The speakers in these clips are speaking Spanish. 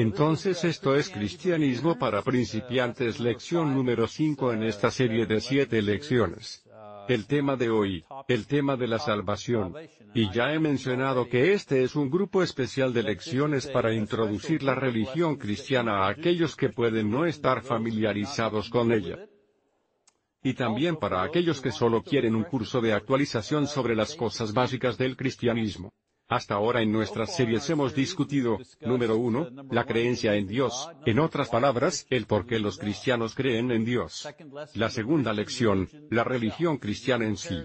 Entonces esto es cristianismo para principiantes lección número 5 en esta serie de 7 lecciones. El tema de hoy, el tema de la salvación. Y ya he mencionado que este es un grupo especial de lecciones para introducir la religión cristiana a aquellos que pueden no estar familiarizados con ella. Y también para aquellos que solo quieren un curso de actualización sobre las cosas básicas del cristianismo. Hasta ahora en nuestras series hemos discutido, número uno, la creencia en Dios, en otras palabras, el por qué los cristianos creen en Dios. La segunda lección, la religión cristiana en sí.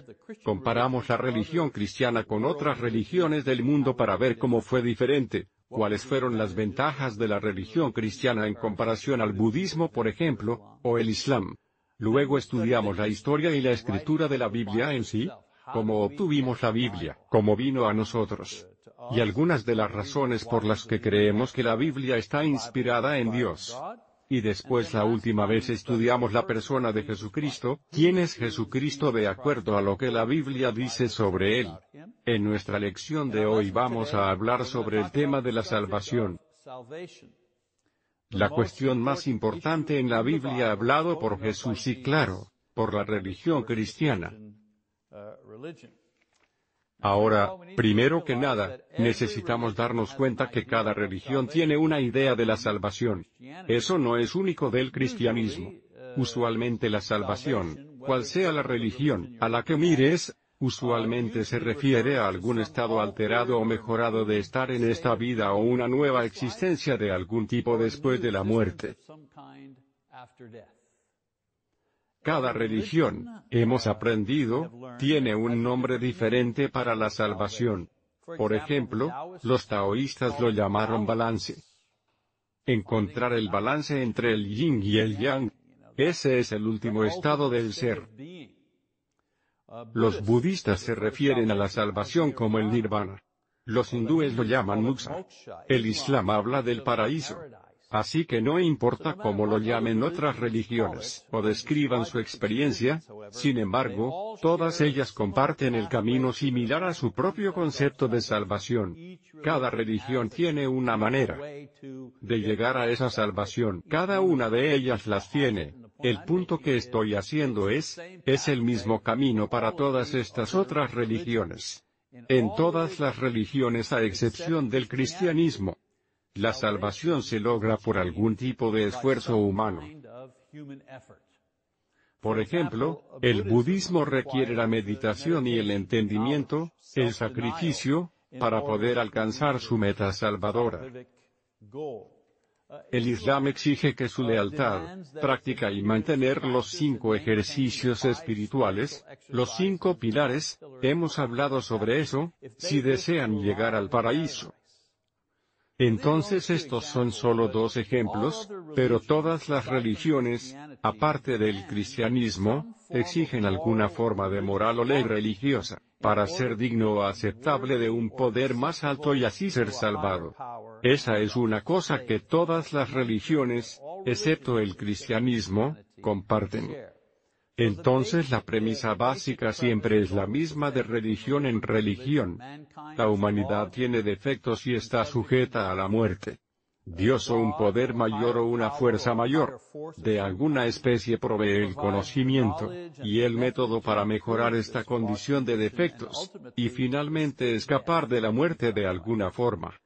Comparamos la religión cristiana con otras religiones del mundo para ver cómo fue diferente, cuáles fueron las ventajas de la religión cristiana en comparación al budismo por ejemplo, o el islam. Luego estudiamos la historia y la escritura de la Biblia en sí, cómo obtuvimos la Biblia, cómo vino a nosotros. Y algunas de las razones por las que creemos que la Biblia está inspirada en Dios. Y después la última vez estudiamos la persona de Jesucristo, quién es Jesucristo de acuerdo a lo que la Biblia dice sobre él. En nuestra lección de hoy vamos a hablar sobre el tema de la salvación. La cuestión más importante en la Biblia hablado por Jesús y claro, por la religión cristiana. Ahora, primero que nada, necesitamos darnos cuenta que cada religión tiene una idea de la salvación. Eso no es único del cristianismo. Usualmente la salvación, cual sea la religión a la que mires, usualmente se refiere a algún estado alterado o mejorado de estar en esta vida o una nueva existencia de algún tipo después de la muerte. Cada religión, hemos aprendido, tiene un nombre diferente para la salvación. Por ejemplo, los taoístas lo llamaron balance. Encontrar el balance entre el yin y el yang. Ese es el último estado del ser. Los budistas se refieren a la salvación como el nirvana. Los hindúes lo llaman moksha. El islam habla del paraíso. Así que no importa cómo lo llamen otras religiones, o describan su experiencia, sin embargo, todas ellas comparten el camino similar a su propio concepto de salvación. Cada religión tiene una manera de llegar a esa salvación, cada una de ellas las tiene. El punto que estoy haciendo es, es el mismo camino para todas estas otras religiones. En todas las religiones a excepción del cristianismo, la salvación se logra por algún tipo de esfuerzo humano. Por ejemplo, el budismo requiere la meditación y el entendimiento, el sacrificio, para poder alcanzar su meta salvadora. El Islam exige que su lealtad, práctica y mantener los cinco ejercicios espirituales, los cinco pilares, hemos hablado sobre eso, si desean llegar al paraíso. Entonces estos son solo dos ejemplos, pero todas las religiones, aparte del cristianismo, exigen alguna forma de moral o ley religiosa, para ser digno o aceptable de un poder más alto y así ser salvado. Esa es una cosa que todas las religiones, excepto el cristianismo, comparten. Entonces la premisa básica siempre es la misma de religión en religión. La humanidad tiene defectos y está sujeta a la muerte. Dios o un poder mayor o una fuerza mayor, de alguna especie provee el conocimiento, y el método para mejorar esta condición de defectos, y finalmente escapar de la muerte de alguna forma.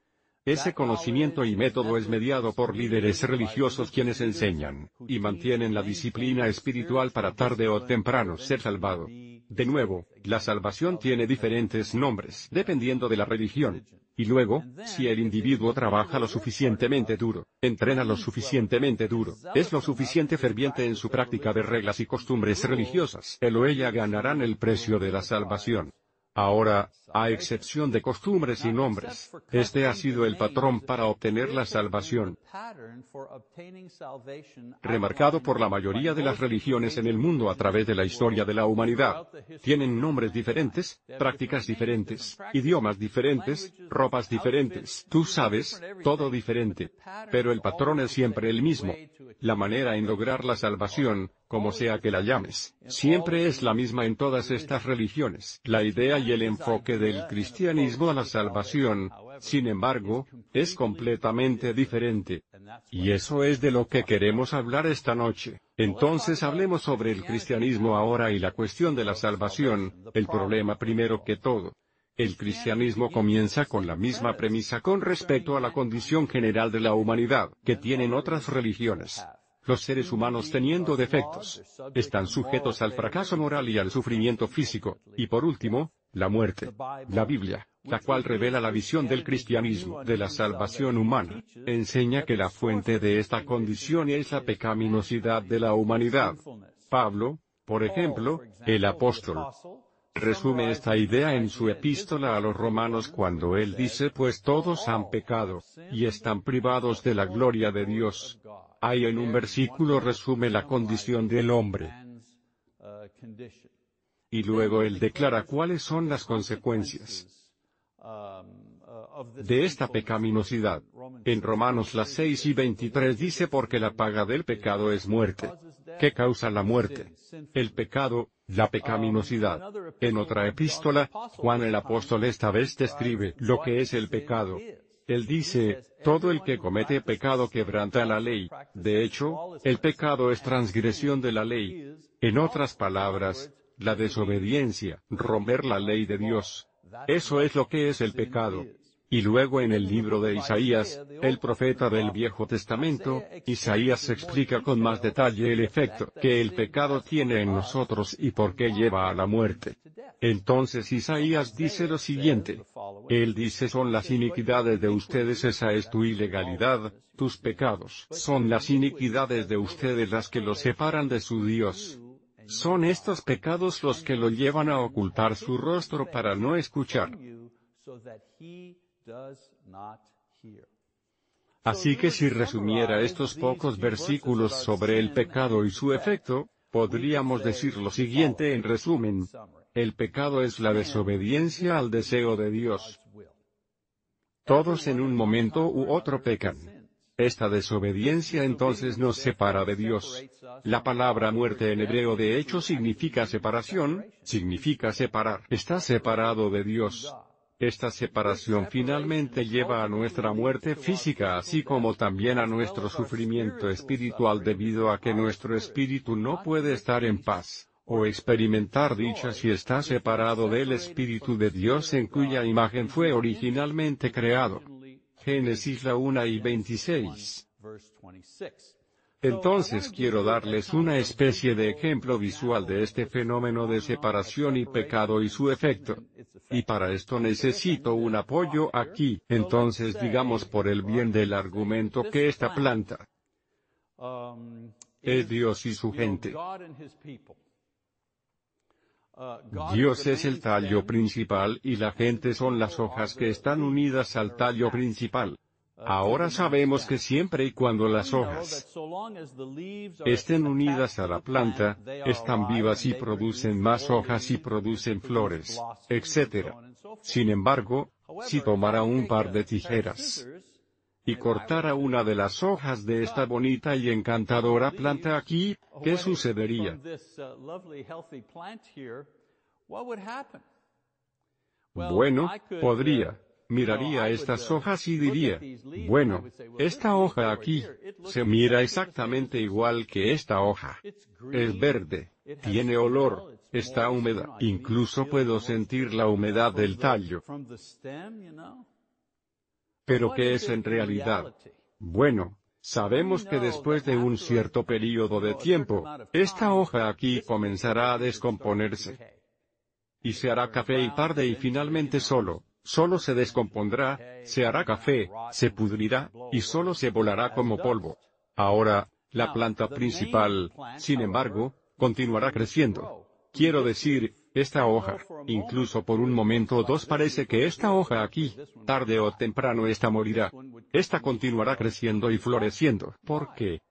Ese conocimiento y método es mediado por líderes religiosos quienes enseñan, y mantienen la disciplina espiritual para tarde o temprano ser salvado. De nuevo, la salvación tiene diferentes nombres, dependiendo de la religión. Y luego, si el individuo trabaja lo suficientemente duro, entrena lo suficientemente duro, es lo suficiente ferviente en su práctica de reglas y costumbres religiosas, él o ella ganarán el precio de la salvación. Ahora, a excepción de costumbres y nombres, este ha sido el patrón para obtener la salvación. Remarcado por la mayoría de las religiones en el mundo a través de la historia de la humanidad. Tienen nombres diferentes, prácticas diferentes, idiomas diferentes, ropas diferentes, tú sabes, todo diferente. Pero el patrón es siempre el mismo. La manera en lograr la salvación, como sea que la llames, siempre es la misma en todas estas religiones. La idea y el enfoque del cristianismo a la salvación, sin embargo, es completamente diferente. Y eso es de lo que queremos hablar esta noche. Entonces hablemos sobre el cristianismo ahora y la cuestión de la salvación, el problema primero que todo. El cristianismo comienza con la misma premisa con respecto a la condición general de la humanidad, que tienen otras religiones. Los seres humanos teniendo defectos, están sujetos al fracaso moral y al sufrimiento físico, y por último, la muerte. La Biblia, la cual revela la visión del cristianismo de la salvación humana, enseña que la fuente de esta condición es la pecaminosidad de la humanidad. Pablo, por ejemplo, el apóstol, resume esta idea en su epístola a los romanos cuando él dice pues todos han pecado, y están privados de la gloria de Dios. Ahí en un versículo resume la condición del hombre. Y luego él declara cuáles son las consecuencias de esta pecaminosidad. En Romanos las 6 y 23 dice porque la paga del pecado es muerte. ¿Qué causa la muerte? El pecado, la pecaminosidad. En otra epístola, Juan el apóstol esta vez describe lo que es el pecado. Él dice, todo el que comete pecado quebranta la ley. De hecho, el pecado es transgresión de la ley. En otras palabras, la desobediencia, romper la ley de Dios. Eso es lo que es el pecado. Y luego en el libro de Isaías, el profeta del Viejo Testamento, Isaías explica con más detalle el efecto que el pecado tiene en nosotros y por qué lleva a la muerte. Entonces Isaías dice lo siguiente. Él dice son las iniquidades de ustedes esa es tu ilegalidad, tus pecados son las iniquidades de ustedes las que los separan de su Dios. Son estos pecados los que lo llevan a ocultar su rostro para no escuchar. Así que si resumiera estos pocos versículos sobre el pecado y su efecto, podríamos decir lo siguiente en resumen. El pecado es la desobediencia al deseo de Dios. Todos en un momento u otro pecan. Esta desobediencia entonces nos separa de Dios. La palabra muerte en hebreo de hecho significa separación, significa separar. Está separado de Dios. Esta separación finalmente lleva a nuestra muerte física así como también a nuestro sufrimiento espiritual debido a que nuestro espíritu no puede estar en paz, o experimentar dicha si está separado del Espíritu de Dios en cuya imagen fue originalmente creado. Génesis la 1 y 26. Entonces quiero darles una especie de ejemplo visual de este fenómeno de separación y pecado y su efecto. Y para esto necesito un apoyo aquí, entonces digamos por el bien del argumento que esta planta es Dios y su gente. Dios es el tallo principal y la gente son las hojas que están unidas al tallo principal. Ahora sabemos que siempre y cuando las hojas estén unidas a la planta, están vivas y producen más hojas y producen flores, etc. Sin embargo, si tomara un par de tijeras y cortara una de las hojas de esta bonita y encantadora planta aquí, ¿qué sucedería? Bueno, podría miraría estas hojas y diría, bueno, esta hoja aquí, se mira exactamente igual que esta hoja. Es verde, tiene olor, está húmeda, incluso puedo sentir la humedad del tallo. Pero ¿qué es en realidad? Bueno, sabemos que después de un cierto periodo de tiempo, esta hoja aquí comenzará a descomponerse. Y se hará café y tarde y finalmente solo, solo se descompondrá, se hará café, se pudrirá, y solo se volará como polvo. Ahora, la planta principal, sin embargo, continuará creciendo. Quiero decir, esta hoja, incluso por un momento o dos parece que esta hoja aquí, tarde o temprano esta morirá. Esta continuará creciendo y floreciendo. ¿Por qué?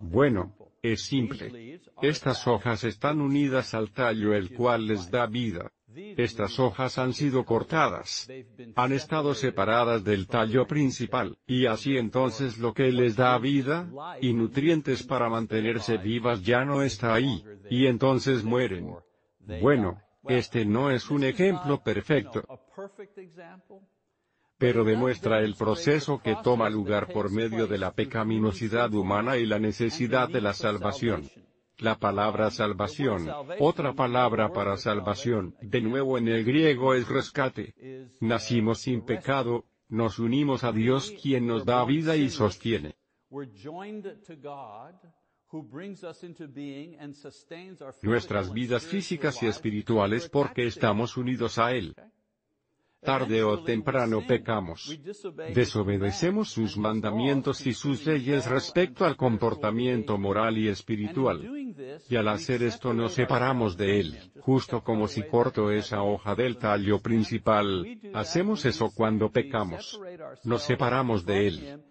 Bueno, es simple. Estas hojas están unidas al tallo el cual les da vida. Estas hojas han sido cortadas. Han estado separadas del tallo principal, y así entonces lo que les da vida, y nutrientes para mantenerse vivas ya no está ahí, y entonces mueren. Bueno, este no es un ejemplo perfecto, pero demuestra el proceso que toma lugar por medio de la pecaminosidad humana y la necesidad de la salvación. La palabra salvación, otra palabra para salvación, de nuevo en el griego es rescate. Nacimos sin pecado, nos unimos a Dios quien nos da vida y sostiene. Nuestras vidas físicas y espirituales porque estamos unidos a Él tarde o temprano pecamos. Desobedecemos sus mandamientos y sus leyes respecto al comportamiento moral y espiritual. Y al hacer esto nos separamos de Él, justo como si corto esa hoja del tallo principal, hacemos eso cuando pecamos. Nos separamos de Él.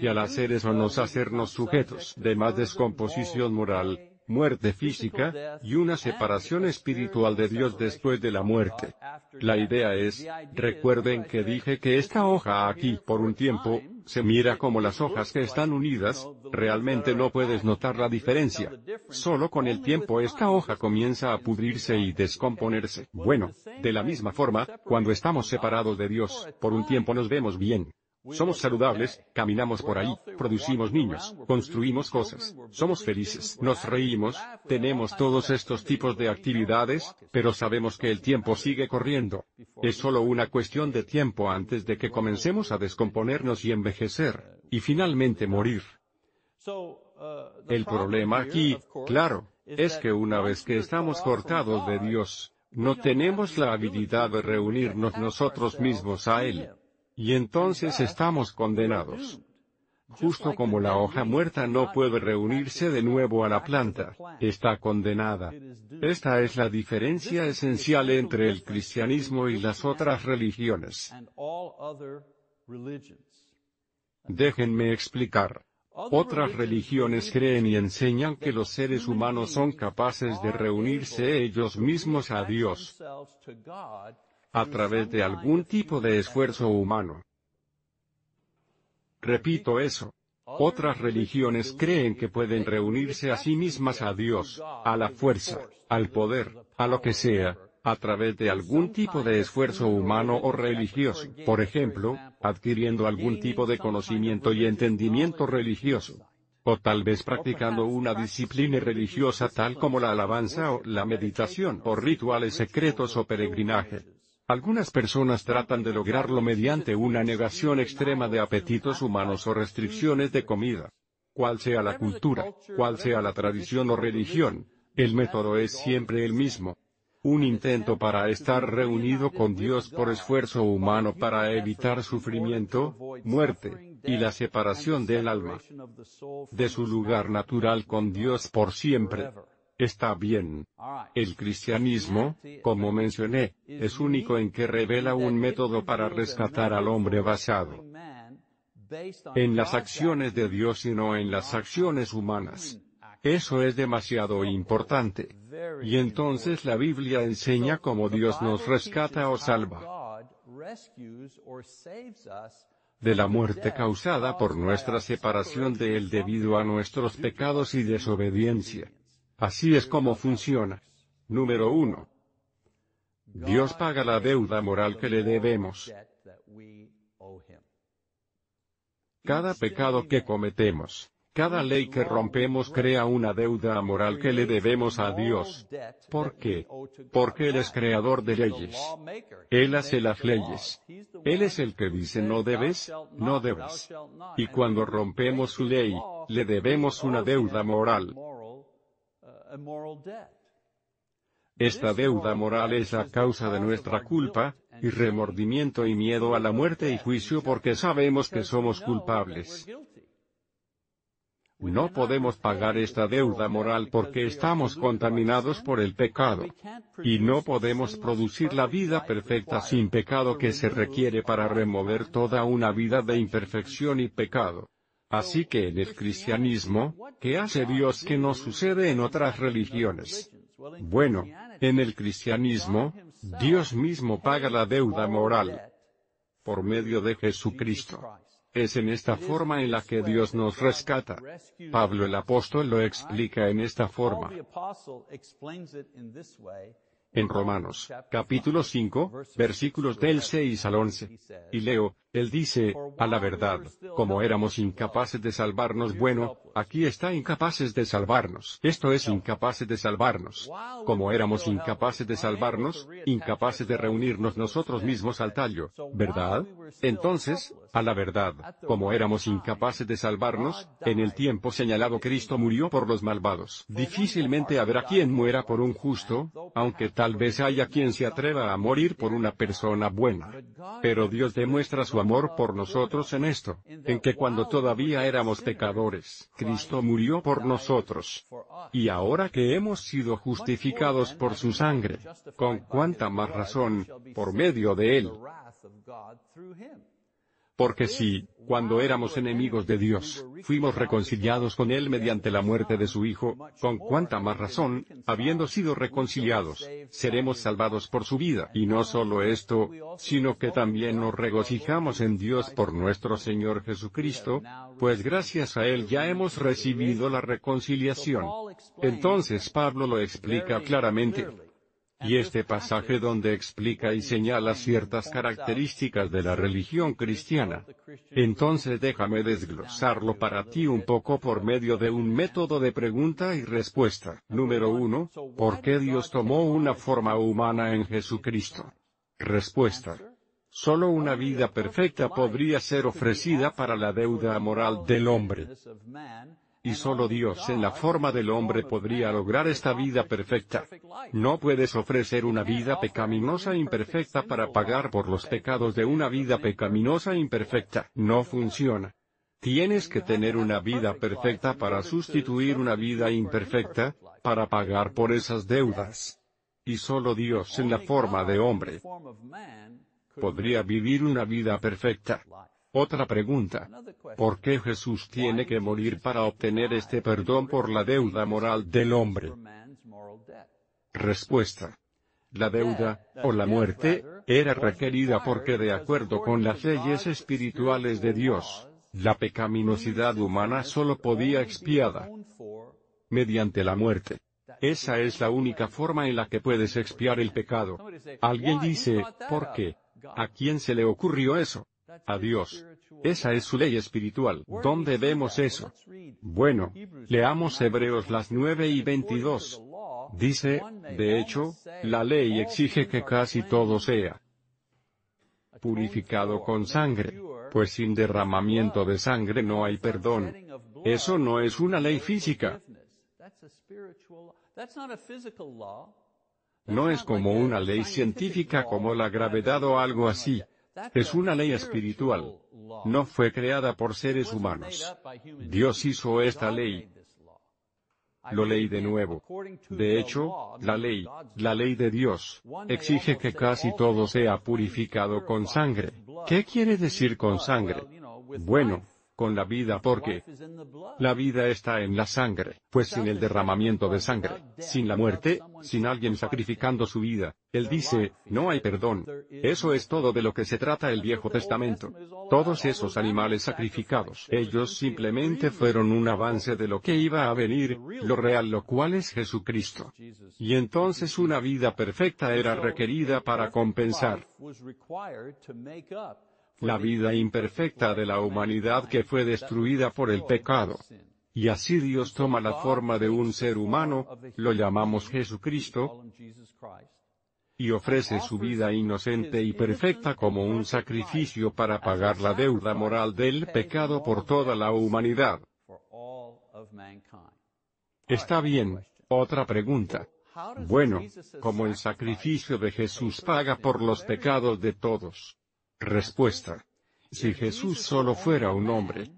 Y al hacer eso nos hacernos sujetos de más descomposición moral, muerte física, y una separación espiritual de Dios después de la muerte. La idea es, recuerden que dije que esta hoja aquí, por un tiempo, se mira como las hojas que están unidas, realmente no puedes notar la diferencia. Solo con el tiempo esta hoja comienza a pudrirse y descomponerse. Bueno, de la misma forma, cuando estamos separados de Dios, por un tiempo nos vemos bien, somos saludables, caminamos por ahí, producimos niños, construimos cosas, somos felices, nos reímos, tenemos todos estos tipos de actividades, pero sabemos que el tiempo sigue corriendo. Es solo una cuestión de tiempo antes de que comencemos a descomponernos y envejecer, y finalmente morir. El problema aquí, claro, es que una vez que estamos cortados de Dios, no tenemos la habilidad de reunirnos nosotros mismos a Él. Y entonces estamos condenados. Justo como la hoja muerta no puede reunirse de nuevo a la planta, está condenada. Esta es la diferencia esencial entre el cristianismo y las otras religiones. Déjenme explicar. Otras religiones creen y enseñan que los seres humanos son capaces de reunirse ellos mismos a Dios a través de algún tipo de esfuerzo humano. Repito eso. Otras religiones creen que pueden reunirse a sí mismas a Dios, a la fuerza, al poder, a lo que sea, a través de algún tipo de esfuerzo humano o religioso, por ejemplo, adquiriendo algún tipo de conocimiento y entendimiento religioso. O tal vez practicando una disciplina religiosa tal como la alabanza o la meditación o rituales secretos o peregrinaje. Algunas personas tratan de lograrlo mediante una negación extrema de apetitos humanos o restricciones de comida. Cual sea la cultura, cual sea la tradición o religión, el método es siempre el mismo. Un intento para estar reunido con Dios por esfuerzo humano para evitar sufrimiento, muerte, y la separación del alma de su lugar natural con Dios por siempre. Está bien. El cristianismo, como mencioné, es único en que revela un método para rescatar al hombre basado en las acciones de Dios y no en las acciones humanas. Eso es demasiado importante. Y entonces la Biblia enseña cómo Dios nos rescata o salva de la muerte causada por nuestra separación de Él debido a nuestros pecados y desobediencia. Así es como funciona. Número 1. Dios paga la deuda moral que le debemos. Cada pecado que cometemos, cada ley que rompemos crea una deuda moral que le debemos a Dios. ¿Por qué? Porque Él es creador de leyes. Él hace las leyes. Él es el que dice no debes, no debes. Y cuando rompemos su ley, le debemos una deuda moral. Esta deuda moral es la causa de nuestra culpa, y remordimiento y miedo a la muerte y juicio porque sabemos que somos culpables. No podemos pagar esta deuda moral porque estamos contaminados por el pecado. Y no podemos producir la vida perfecta sin pecado que se requiere para remover toda una vida de imperfección y pecado. Así que en el cristianismo, ¿qué hace Dios que no sucede en otras religiones? Bueno, en el cristianismo, Dios mismo paga la deuda moral por medio de Jesucristo. Es en esta forma en la que Dios nos rescata. Pablo el apóstol lo explica en esta forma en Romanos, capítulo 5, versículos del 6 al 11. Y leo, él dice, a la verdad, como éramos incapaces de salvarnos, bueno, aquí está incapaces de salvarnos. Esto es incapaces de salvarnos. Como éramos incapaces de salvarnos, incapaces de reunirnos nosotros mismos al tallo, ¿verdad? Entonces, a la verdad, como éramos incapaces de salvarnos, en el tiempo señalado Cristo murió por los malvados. Difícilmente habrá quien muera por un justo, aunque tal vez haya quien se atreva a morir por una persona buena. Pero Dios demuestra su amor por nosotros en esto, en que cuando todavía éramos pecadores, Cristo murió por nosotros. Y ahora que hemos sido justificados por su sangre, con cuánta más razón, por medio de él. Porque si, cuando éramos enemigos de Dios, fuimos reconciliados con Él mediante la muerte de su Hijo, con cuánta más razón, habiendo sido reconciliados, seremos salvados por su vida. Y no solo esto, sino que también nos regocijamos en Dios por nuestro Señor Jesucristo, pues gracias a Él ya hemos recibido la reconciliación. Entonces Pablo lo explica claramente. Y este pasaje donde explica y señala ciertas características de la religión cristiana. Entonces déjame desglosarlo para ti un poco por medio de un método de pregunta y respuesta. Número 1. ¿Por qué Dios tomó una forma humana en Jesucristo? Respuesta. Solo una vida perfecta podría ser ofrecida para la deuda moral del hombre y solo Dios en la forma del hombre podría lograr esta vida perfecta. No puedes ofrecer una vida pecaminosa e imperfecta para pagar por los pecados de una vida pecaminosa e imperfecta. No funciona. Tienes que tener una vida perfecta para sustituir una vida imperfecta, para pagar por esas deudas. Y solo Dios en la forma de hombre podría vivir una vida perfecta. Otra pregunta. ¿Por qué Jesús tiene que morir para obtener este perdón por la deuda moral del hombre? Respuesta. La deuda, o la muerte, era requerida porque de acuerdo con las leyes espirituales de Dios, la pecaminosidad humana solo podía expiada mediante la muerte. Esa es la única forma en la que puedes expiar el pecado. Alguien dice, ¿por qué? ¿A quién se le ocurrió eso? A Dios. Esa es su ley espiritual. ¿Dónde vemos eso? Bueno, leamos Hebreos las 9 y 22. Dice, de hecho, la ley exige que casi todo sea purificado con sangre, pues sin derramamiento de sangre no hay perdón. Eso no es una ley física. No es como una ley científica como la gravedad o algo así. Es una ley espiritual. No fue creada por seres humanos. Dios hizo esta ley. Lo leí de nuevo. De hecho, la ley, la ley de Dios, exige que casi todo sea purificado con sangre. ¿Qué quiere decir con sangre? Bueno, con la vida porque la vida está en la sangre, pues sin el derramamiento de sangre, sin la muerte, sin alguien sacrificando su vida, él dice, no hay perdón. Eso es todo de lo que se trata el Viejo Testamento. Todos esos animales sacrificados, ellos simplemente fueron un avance de lo que iba a venir, lo real lo cual es Jesucristo. Y entonces una vida perfecta era requerida para compensar la vida imperfecta de la humanidad que fue destruida por el pecado. Y así Dios toma la forma de un ser humano, lo llamamos Jesucristo, y ofrece su vida inocente y perfecta como un sacrificio para pagar la deuda moral del pecado por toda la humanidad. Está bien, otra pregunta. Bueno, ¿cómo el sacrificio de Jesús paga por los pecados de todos? Respuesta. Si Jesús solo fuera un hombre,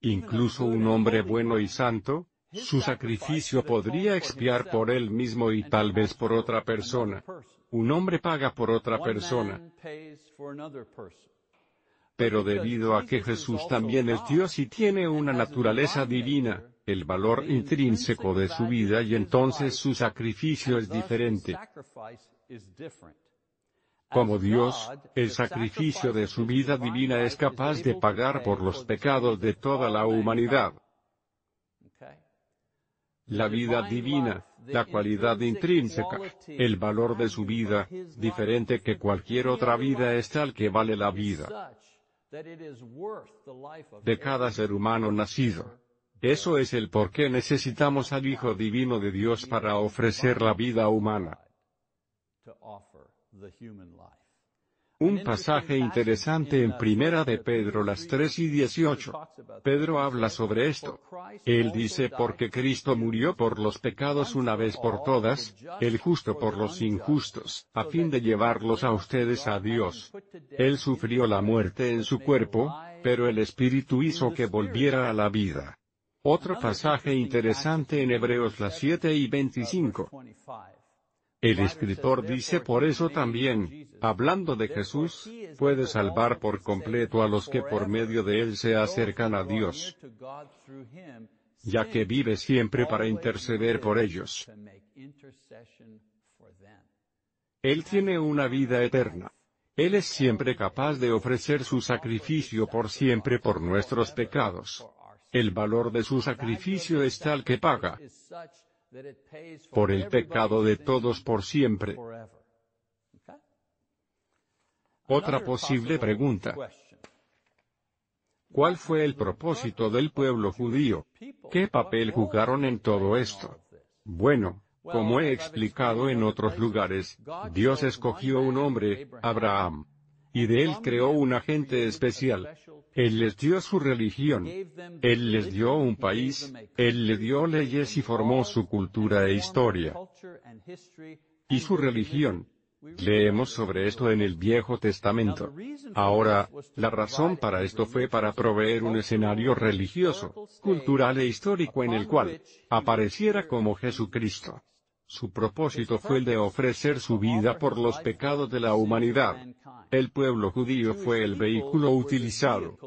incluso un hombre bueno y santo, su sacrificio podría expiar por él mismo y tal vez por otra persona. Un hombre paga por otra persona. Pero debido a que Jesús también es Dios y tiene una naturaleza divina, el valor intrínseco de su vida y entonces su sacrificio es diferente. Como Dios, el sacrificio de su vida divina es capaz de pagar por los pecados de toda la humanidad. La vida divina, la cualidad intrínseca, el valor de su vida, diferente que cualquier otra vida es tal que vale la vida de cada ser humano nacido. Eso es el por qué necesitamos al Hijo Divino de Dios para ofrecer la vida humana. Un pasaje interesante en Primera de Pedro las 3 y 18. Pedro habla sobre esto. Él dice porque Cristo murió por los pecados una vez por todas, el justo por los injustos, a fin de llevarlos a ustedes a Dios. Él sufrió la muerte en su cuerpo, pero el Espíritu hizo que volviera a la vida. Otro pasaje interesante en Hebreos las 7 y 25. El escritor dice por eso también, hablando de Jesús, puede salvar por completo a los que por medio de él se acercan a Dios, ya que vive siempre para interceder por ellos. Él tiene una vida eterna. Él es siempre capaz de ofrecer su sacrificio por siempre por nuestros pecados. El valor de su sacrificio es tal que paga por el pecado de todos por siempre. Otra posible pregunta. ¿Cuál fue el propósito del pueblo judío? ¿Qué papel jugaron en todo esto? Bueno, como he explicado en otros lugares, Dios escogió un hombre, Abraham. Y de él creó un agente especial, él les dio su religión. Él les dio un país, Él les dio leyes y formó su cultura e historia. Y su religión. Leemos sobre esto en el Viejo Testamento. Ahora, la razón para esto fue para proveer un escenario religioso, cultural e histórico en el cual apareciera como Jesucristo. Su propósito fue el de ofrecer su vida por los pecados de la humanidad. El pueblo judío fue el vehículo utilizado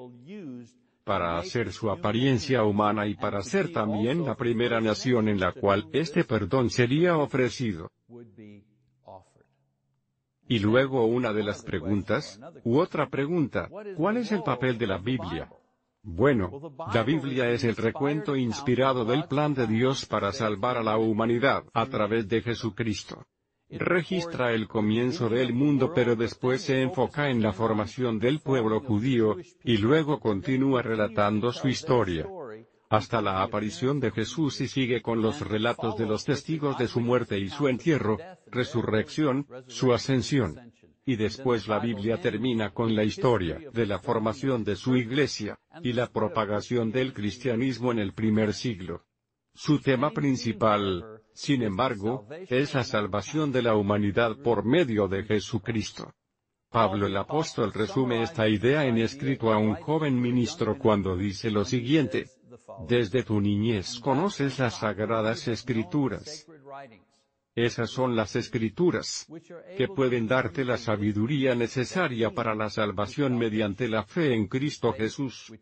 para hacer su apariencia humana y para ser también la primera nación en la cual este perdón sería ofrecido. Y luego una de las preguntas, u otra pregunta, ¿cuál es el papel de la Biblia? Bueno, la Biblia es el recuento inspirado del plan de Dios para salvar a la humanidad a través de Jesucristo registra el comienzo del mundo pero después se enfoca en la formación del pueblo judío, y luego continúa relatando su historia hasta la aparición de Jesús y sigue con los relatos de los testigos de su muerte y su entierro, resurrección, su ascensión. Y después la Biblia termina con la historia de la formación de su iglesia, y la propagación del cristianismo en el primer siglo. Su tema principal, sin embargo, es la salvación de la humanidad por medio de Jesucristo. Pablo el apóstol resume esta idea en escrito a un joven ministro cuando dice lo siguiente. Desde tu niñez conoces las sagradas escrituras. Esas son las escrituras que pueden darte la sabiduría necesaria para la salvación mediante la fe en Cristo Jesús.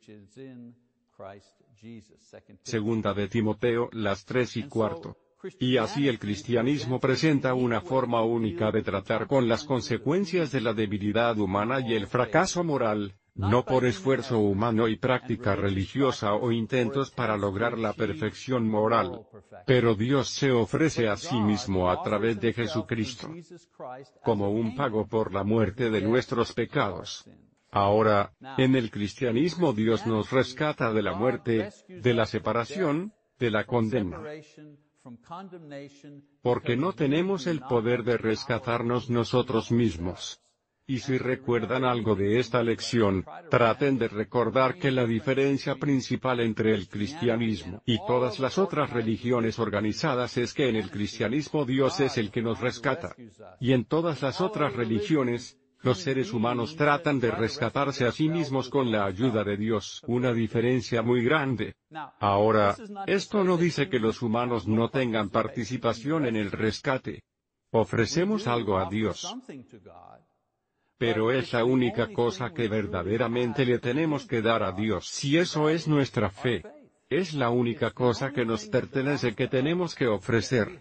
Segunda de Timoteo, las tres y cuarto. Y así el cristianismo presenta una forma única de tratar con las consecuencias de la debilidad humana y el fracaso moral, no por esfuerzo humano y práctica religiosa o intentos para lograr la perfección moral. Pero Dios se ofrece a sí mismo a través de Jesucristo, como un pago por la muerte de nuestros pecados. Ahora, en el cristianismo Dios nos rescata de la muerte, de la separación, de la condena. Porque no tenemos el poder de rescatarnos nosotros mismos. Y si recuerdan algo de esta lección, traten de recordar que la diferencia principal entre el cristianismo y todas las otras religiones organizadas es que en el cristianismo Dios es el que nos rescata. Y en todas las otras religiones, los seres humanos tratan de rescatarse a sí mismos con la ayuda de Dios, una diferencia muy grande. Ahora, esto no dice que los humanos no tengan participación en el rescate. Ofrecemos algo a Dios. Pero es la única cosa que verdaderamente le tenemos que dar a Dios si eso es nuestra fe. Es la única cosa que nos pertenece que tenemos que ofrecer.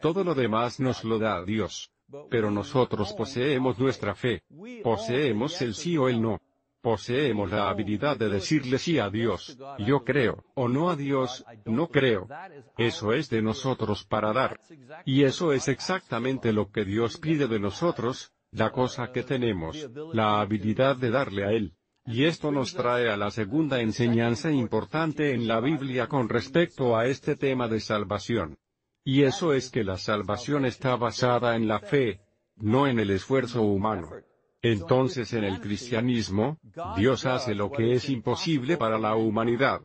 Todo lo demás nos lo da Dios. pero nosotros poseemos nuestra fe. Poseemos el sí o el no. Poseemos la habilidad de decirle sí a Dios, yo creo, o no a Dios, no creo. Eso es de nosotros para dar. Y eso es exactamente lo que Dios pide de nosotros, la cosa que tenemos, la habilidad de darle a Él. Y esto nos trae a la segunda enseñanza importante en la Biblia con respecto a este tema de salvación. Y eso es que la salvación está basada en la fe, no en el esfuerzo humano. Entonces en el cristianismo, Dios hace lo que es imposible para la humanidad.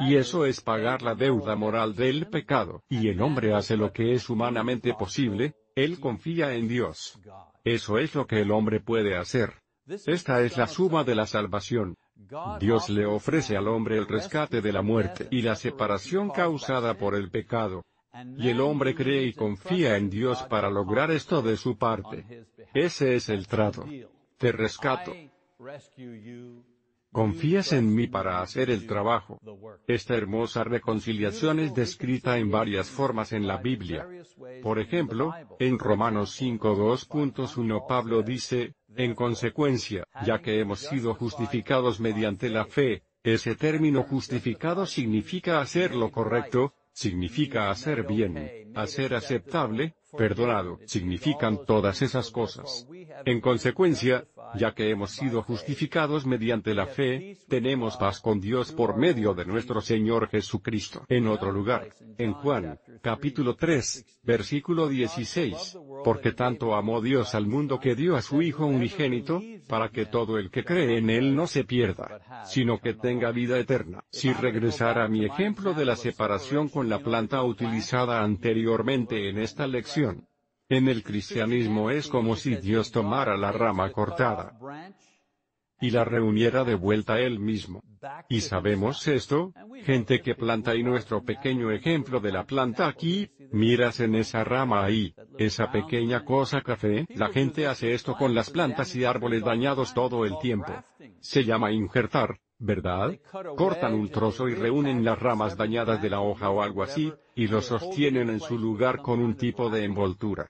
Y eso es pagar la deuda moral del pecado. Y el hombre hace lo que es humanamente posible, él confía en Dios. Eso es lo que el hombre puede hacer. Esta es la suma de la salvación. Dios le ofrece al hombre el rescate de la muerte y la separación causada por el pecado. Y el hombre cree y confía en Dios para lograr esto de su parte. Ese es el trato. Te rescato. Confías en mí para hacer el trabajo. Esta hermosa reconciliación es descrita en varias formas en la Biblia. Por ejemplo, en Romanos 5.2.1 Pablo dice, en consecuencia, ya que hemos sido justificados mediante la fe, ese término justificado significa hacer lo correcto, significa hacer bien, hacer aceptable, perdonado, significan todas esas cosas. En consecuencia, ya que hemos sido justificados mediante la fe, tenemos paz con Dios por medio de nuestro Señor Jesucristo. En otro lugar, en Juan, capítulo 3, versículo 16, porque tanto amó Dios al mundo que dio a su Hijo unigénito, para que todo el que cree en Él no se pierda, sino que tenga vida eterna. Si regresara a mi ejemplo de la separación con la planta utilizada anteriormente en esta lección, en el cristianismo es como si Dios tomara la rama cortada y la reuniera de vuelta él mismo. Y sabemos esto, gente que planta y nuestro pequeño ejemplo de la planta aquí, miras en esa rama ahí, esa pequeña cosa café, la gente hace esto con las plantas y árboles dañados todo el tiempo. Se llama injertar, ¿verdad? Cortan un trozo y reúnen las ramas dañadas de la hoja o algo así, y lo sostienen en su lugar con un tipo de envoltura.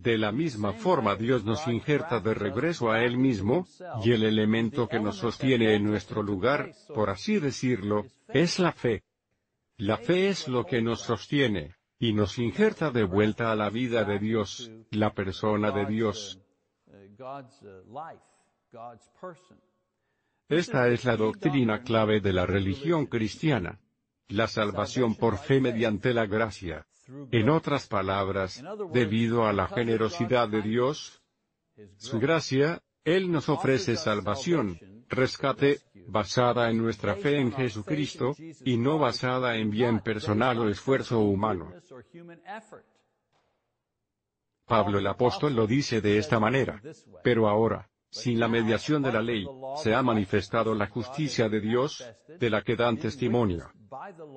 De la misma forma Dios nos injerta de regreso a Él mismo, y el elemento que nos sostiene en nuestro lugar, por así decirlo, es la fe. La fe es lo que nos sostiene, y nos injerta de vuelta a la vida de Dios, la persona de Dios. Esta es la doctrina clave de la religión cristiana. La salvación por fe mediante la gracia. En otras palabras, debido a la generosidad de Dios, su gracia, Él nos ofrece salvación, rescate, basada en nuestra fe en Jesucristo, y no basada en bien personal o esfuerzo humano. Pablo el apóstol lo dice de esta manera. Pero ahora, sin la mediación de la ley, se ha manifestado la justicia de Dios, de la que dan testimonio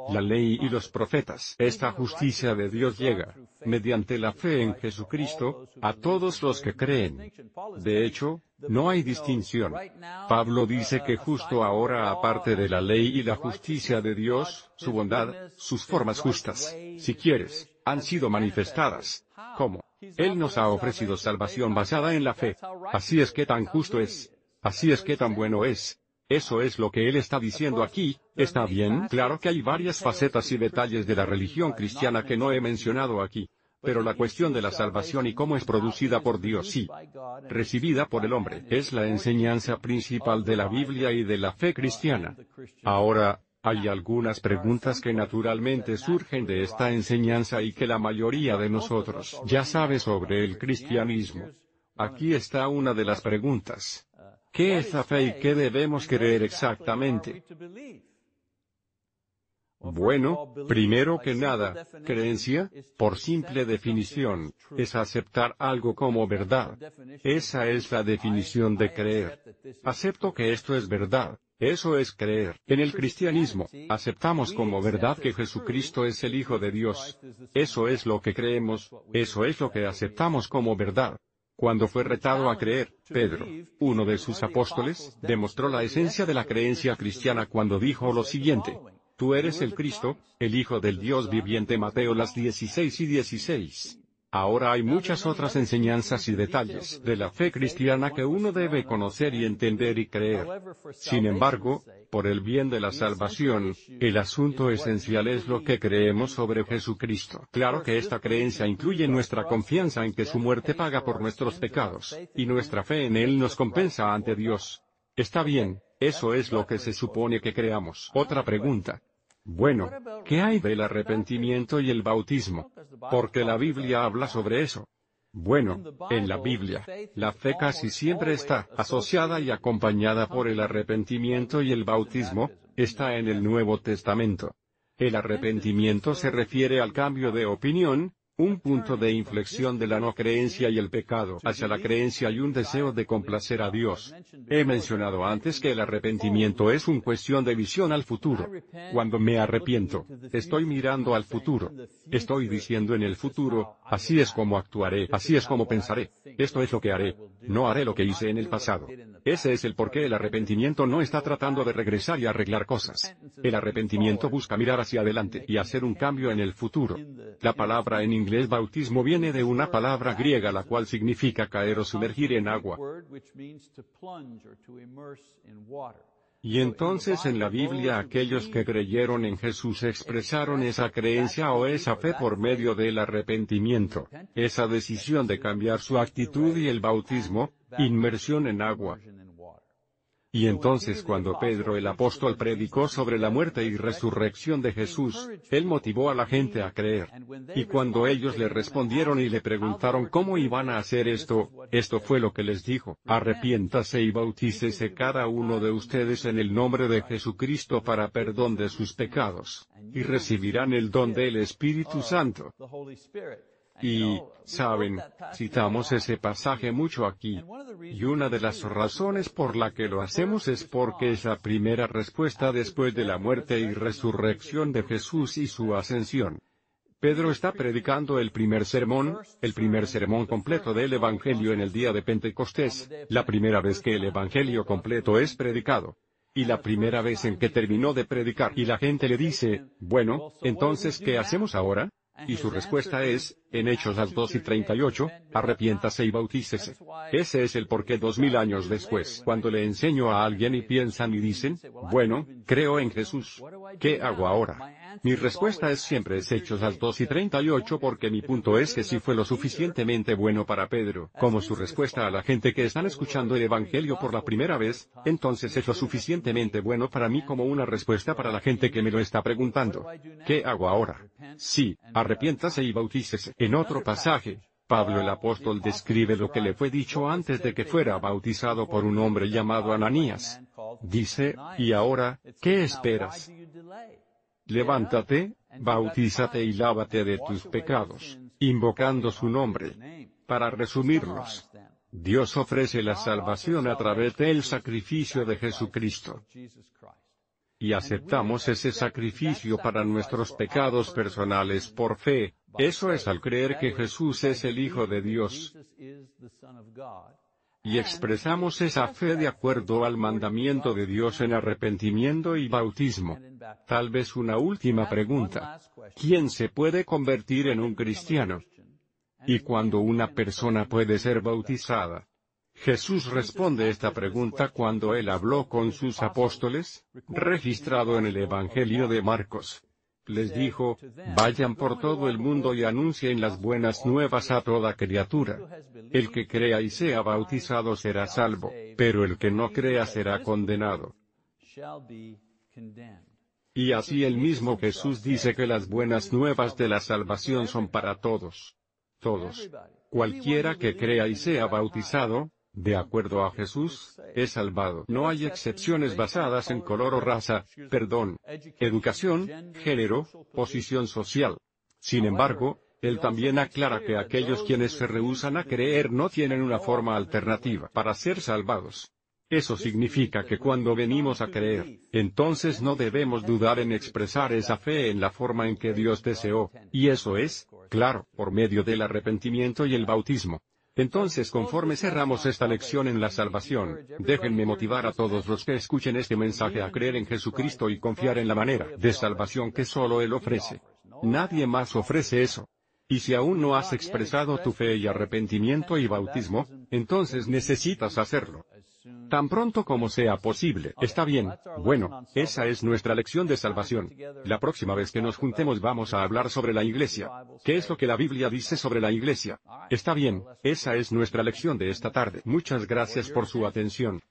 la ley y los profetas. Esta justicia de Dios llega, mediante la fe en Jesucristo, a todos los que creen. De hecho, no hay distinción. Pablo dice que justo ahora aparte de la ley y la justicia de Dios, su bondad, sus formas justas, si quieres, han sido manifestadas. ¿Cómo? Él nos ha ofrecido salvación basada en la fe. Así es que tan justo es. Así es que tan bueno es. Eso es lo que él está diciendo aquí, ¿está bien? Claro que hay varias facetas y detalles de la religión cristiana que no he mencionado aquí. Pero la cuestión de la salvación y cómo es producida por Dios sí, recibida por el hombre, es la enseñanza principal de la Biblia y de la fe cristiana. Ahora, hay algunas preguntas que naturalmente surgen de esta enseñanza y que la mayoría de nosotros ya sabe sobre el cristianismo. Aquí está una de las preguntas. ¿Qué es la fe y qué debemos creer exactamente? Bueno, primero que nada, creencia, por simple definición, es aceptar algo como verdad. Esa es la definición de creer. Acepto que esto es verdad. Eso es creer. En el cristianismo, aceptamos como verdad que Jesucristo es el Hijo de Dios. Eso es lo que creemos, eso es lo que aceptamos como verdad. Cuando fue retado a creer, Pedro, uno de sus apóstoles, demostró la esencia de la creencia cristiana cuando dijo lo siguiente. Tú eres el Cristo, el Hijo del Dios viviente Mateo las 16 y 16. Ahora hay muchas otras enseñanzas y detalles de la fe cristiana que uno debe conocer y entender y creer. Sin embargo, por el bien de la salvación, el asunto esencial es lo que creemos sobre Jesucristo. Claro que esta creencia incluye nuestra confianza en que su muerte paga por nuestros pecados, y nuestra fe en Él nos compensa ante Dios. Está bien, eso es lo que se supone que creamos. Otra pregunta. Bueno, ¿qué hay del arrepentimiento y el bautismo? Porque la Biblia habla sobre eso. Bueno, en la Biblia, la fe casi siempre está asociada y acompañada por el arrepentimiento y el bautismo, está en el Nuevo Testamento. El arrepentimiento se refiere al cambio de opinión, un punto de inflexión de la no creencia y el pecado hacia la creencia y un deseo de complacer a Dios. He mencionado antes que el arrepentimiento es una cuestión de visión al futuro. Cuando me arrepiento, estoy mirando al futuro. Estoy diciendo en el futuro, así es como actuaré, así es como pensaré. Esto es lo que haré. No haré lo que hice en el pasado. Ese es el por qué el arrepentimiento no está tratando de regresar y arreglar cosas. El arrepentimiento busca mirar hacia adelante y hacer un cambio en el futuro. La palabra en inglés bautismo viene de una palabra griega la cual significa caer o sumergir en agua. Y entonces en la Biblia aquellos que creyeron en Jesús expresaron esa creencia o esa fe por medio del arrepentimiento, esa decisión de cambiar su actitud y el bautismo, inmersión en agua. Y entonces cuando Pedro el apóstol predicó sobre la muerte y resurrección de Jesús, él motivó a la gente a creer. Y cuando ellos le respondieron y le preguntaron cómo iban a hacer esto, esto fue lo que les dijo, arrepiéntase y bautícese cada uno de ustedes en el nombre de Jesucristo para perdón de sus pecados, y recibirán el don del Espíritu Santo. Y, saben, citamos ese pasaje mucho aquí. Y una de las razones por la que lo hacemos es porque es la primera respuesta después de la muerte y resurrección de Jesús y su ascensión. Pedro está predicando el primer sermón, el primer sermón completo del Evangelio en el día de Pentecostés, la primera vez que el Evangelio completo es predicado. Y la primera vez en que terminó de predicar y la gente le dice, bueno, entonces, ¿qué hacemos ahora? Y su respuesta es, en Hechos 2 y 38, arrepiéntase y bautícese. Ese es el porqué dos mil años después. Cuando le enseño a alguien y piensan y dicen, bueno, creo en Jesús. ¿Qué hago ahora? Mi respuesta es siempre es Hechos 2 y 38 porque mi punto es que si fue lo suficientemente bueno para Pedro, como su respuesta a la gente que están escuchando el Evangelio por la primera vez, entonces es lo suficientemente bueno para mí como una respuesta para la gente que me lo está preguntando. ¿Qué hago ahora? Sí, arrepiéntase y bautícese. En otro pasaje, Pablo el apóstol describe lo que le fue dicho antes de que fuera bautizado por un hombre llamado Ananías. Dice, y ahora, ¿qué esperas? Levántate, bautízate y lávate de tus pecados, invocando su nombre. Para resumirlos, Dios ofrece la salvación a través del sacrificio de Jesucristo y aceptamos ese sacrificio para nuestros pecados personales por fe, eso es al creer que Jesús es el Hijo de Dios. Y expresamos esa fe de acuerdo al mandamiento de Dios en arrepentimiento y bautismo. Tal vez una última pregunta. ¿Quién se puede convertir en un cristiano? ¿Y cuando una persona puede ser bautizada? Jesús responde esta pregunta cuando él habló con sus apóstoles, registrado en el Evangelio de Marcos. Les dijo, vayan por todo el mundo y anuncien las buenas nuevas a toda criatura. El que crea y sea bautizado será salvo, pero el que no crea será condenado. Y así el mismo Jesús dice que las buenas nuevas de la salvación son para todos. Todos. Cualquiera que crea y sea bautizado, de acuerdo a Jesús, es salvado. No hay excepciones basadas en color o raza, perdón, educación, género, posición social. Sin embargo, él también aclara que aquellos quienes se rehusan a creer no tienen una forma alternativa para ser salvados. Eso significa que cuando venimos a creer, entonces no debemos dudar en expresar esa fe en la forma en que Dios deseó, y eso es, claro, por medio del arrepentimiento y el bautismo. Entonces conforme cerramos esta lección en la salvación, déjenme motivar a todos los que escuchen este mensaje a creer en Jesucristo y confiar en la manera de salvación que solo Él ofrece. Nadie más ofrece eso. Y si aún no has expresado tu fe y arrepentimiento y bautismo, entonces necesitas hacerlo. Tan pronto como sea posible. Está bien. Bueno, esa es nuestra lección de salvación. La próxima vez que nos juntemos vamos a hablar sobre la iglesia. ¿Qué es lo que la Biblia dice sobre la iglesia? Está bien, esa es nuestra lección de esta tarde. Muchas gracias por su atención.